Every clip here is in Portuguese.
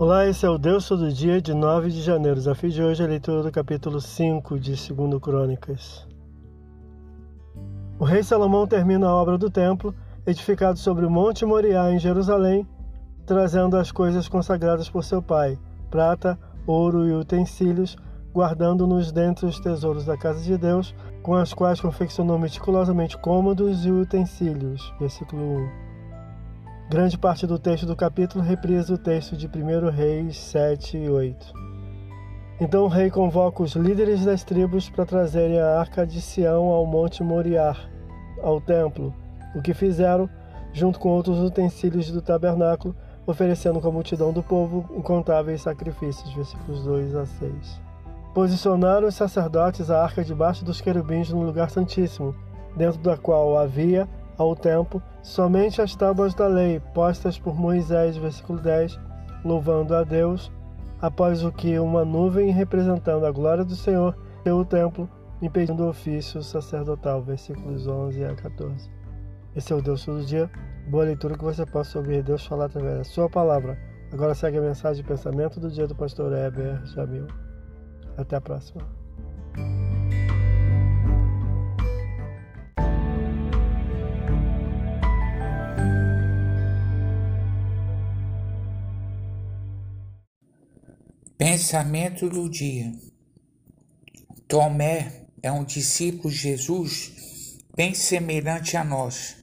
Olá, esse é o Deus Todo Dia de 9 de janeiro. O desafio de hoje é a leitura do capítulo 5 de 2 Crônicas. O rei Salomão termina a obra do templo, edificado sobre o Monte Moriá em Jerusalém, trazendo as coisas consagradas por seu pai, prata, ouro e utensílios, guardando-nos dentre os tesouros da casa de Deus, com as quais confeccionou meticulosamente cômodos e utensílios. Versículo 1. Grande parte do texto do capítulo reprisa o texto de 1 Reis 7 e 8. Então o rei convoca os líderes das tribos para trazerem a arca de Sião ao Monte Moriá, ao templo, o que fizeram, junto com outros utensílios do tabernáculo, oferecendo com a multidão do povo incontáveis sacrifícios. Versículos 2 a 6. Posicionaram os sacerdotes a arca debaixo dos querubins no lugar santíssimo, dentro da qual havia ao tempo somente as tábuas da lei postas por Moisés, versículo 10, louvando a Deus, após o que uma nuvem representando a glória do Senhor deu o templo, impedindo o ofício sacerdotal, versículos 11 a 14. Esse é o Deus todo dia. Boa leitura que você possa ouvir Deus falar através da sua palavra. Agora segue a mensagem de pensamento do dia do pastor Heber Jamil. Até a próxima. Pensamento do dia. Tomé é um discípulo de Jesus bem semelhante a nós.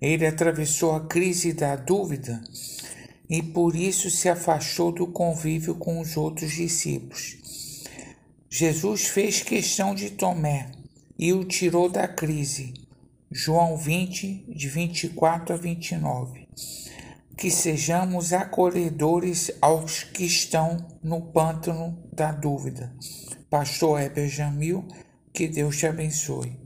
Ele atravessou a crise da dúvida e por isso se afastou do convívio com os outros discípulos. Jesus fez questão de Tomé e o tirou da crise. João 20, de 24 a 29 que sejamos acolhedores aos que estão no pântano da dúvida. Pastor Heber Jamil, que Deus te abençoe.